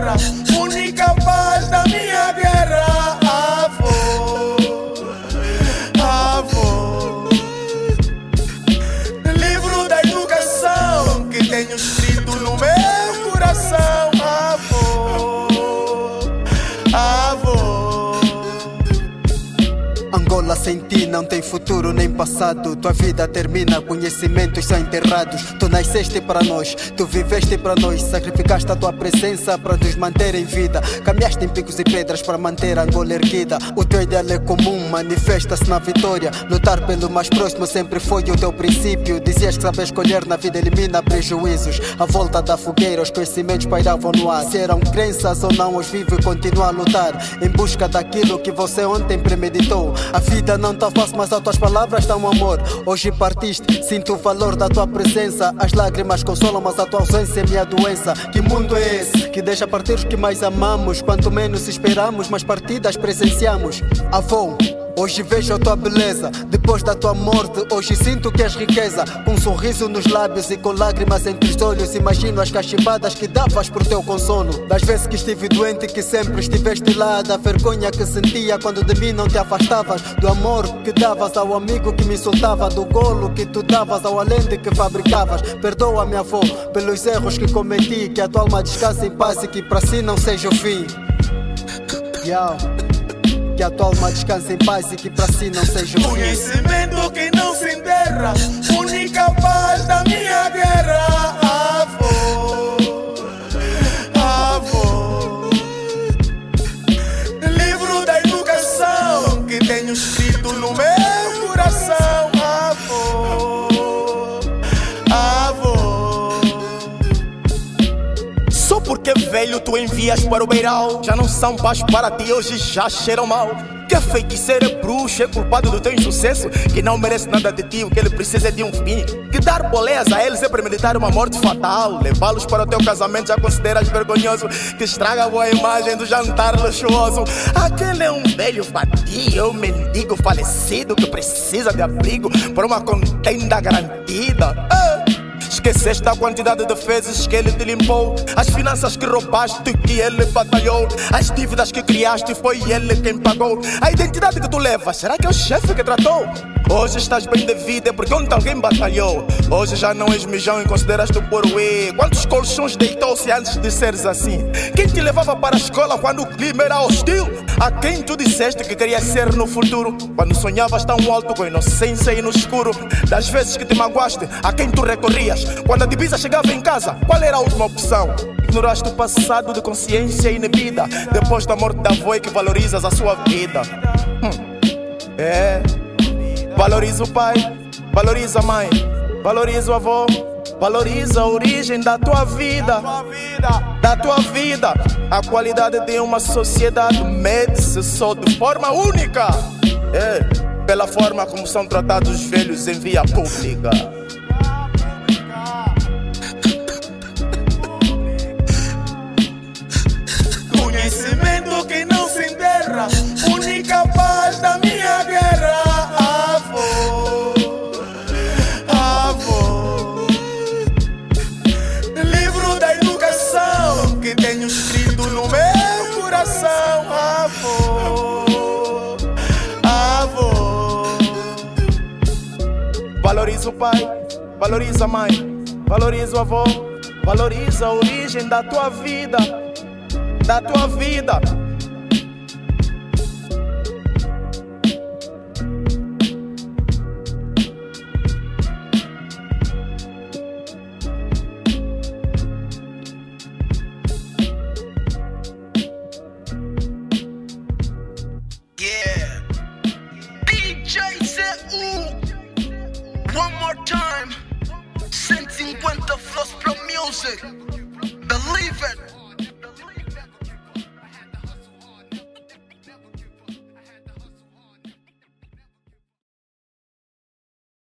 tierra. Sem ti não tem futuro nem passado. Tua vida termina, conhecimentos são enterrados. Tu nasceste para nós, tu viveste para nós. Sacrificaste a tua presença para nos manter em vida. Caminhaste em picos e pedras para manter a Angola erguida. O teu ideal é comum, manifesta-se na vitória. Lutar pelo mais próximo sempre foi o teu princípio. Dizias que sabes escolher na vida, elimina prejuízos. A volta da fogueira, os conhecimentos pairavam no ar. Se eram crenças ou não, os vive e continua a lutar. Em busca daquilo que você ontem premeditou. A vida não tá fácil, mas as tuas palavras dão amor. Hoje partiste, sinto o valor da tua presença. As lágrimas consolam, mas a tua ausência é minha doença. Que mundo é esse que deixa partir os que mais amamos? Quanto menos esperamos, mais partidas presenciamos. Avô. Hoje vejo a tua beleza, depois da tua morte, hoje sinto que és riqueza. Com um sorriso nos lábios e com lágrimas entre os olhos, imagino as cachimbadas que davas por teu consolo. Das vezes que estive doente, que sempre estiveste lá, da vergonha que sentia quando de mim não te afastavas, do amor que davas ao amigo que me insultava, do golo que tu davas ao além de que fabricavas. Perdoa, minha avó, pelos erros que cometi, que a tua alma descanse em paz e que para si não seja o fim. Yeah. Que a tua alma descanse em paz e que para si não seja fim. Conhecimento que não se enterra, única paz da minha Porque velho tu envias para o beiral? Já não são paz para ti, hoje já cheiram mal. Que é feiticeiro é bruxo, é culpado do teu insucesso? Que não merece nada de ti, o que ele precisa é de um fim. Que dar boleias a eles é premeditar uma morte fatal. Levá-los para o teu casamento já consideras vergonhoso. Que estraga a boa imagem do jantar luxuoso. Aquele é um velho vadio, um mendigo falecido Que precisa de abrigo para uma contenda garantida. Ah! Esqueceste a quantidade de vezes que ele te limpou, as finanças que roubaste que ele batalhou, as dívidas que criaste foi ele quem pagou, a identidade que tu levas, será que é o chefe que tratou? Hoje estás bem de vida porque ontem alguém batalhou. Hoje já não és mijão e consideras-te por uê. Quantos colchões deitou-se antes de seres assim? Quem te levava para a escola quando o clima era hostil? A quem tu disseste que querias ser no futuro? Quando sonhavas tão alto com inocência e no escuro? Das vezes que te magoaste, a quem tu recorrias? Quando a divisa chegava em casa, qual era a última opção? Ignoraste o passado de consciência inibida. Depois da morte da avó é que valorizas a sua vida. Hum. É. Valoriza o pai, valoriza a mãe, valoriza o avô, valoriza a origem da tua vida, da tua vida. A qualidade de uma sociedade mede-se só de forma única, é, pela forma como são tratados os velhos em via pública. Que tenho escrito no meu coração. Avô, avô, valoriza o pai, valoriza a mãe, valoriza o avô, valoriza a origem da tua vida da tua vida. Jay ooh. One more time. 150 flows from music. Believe it.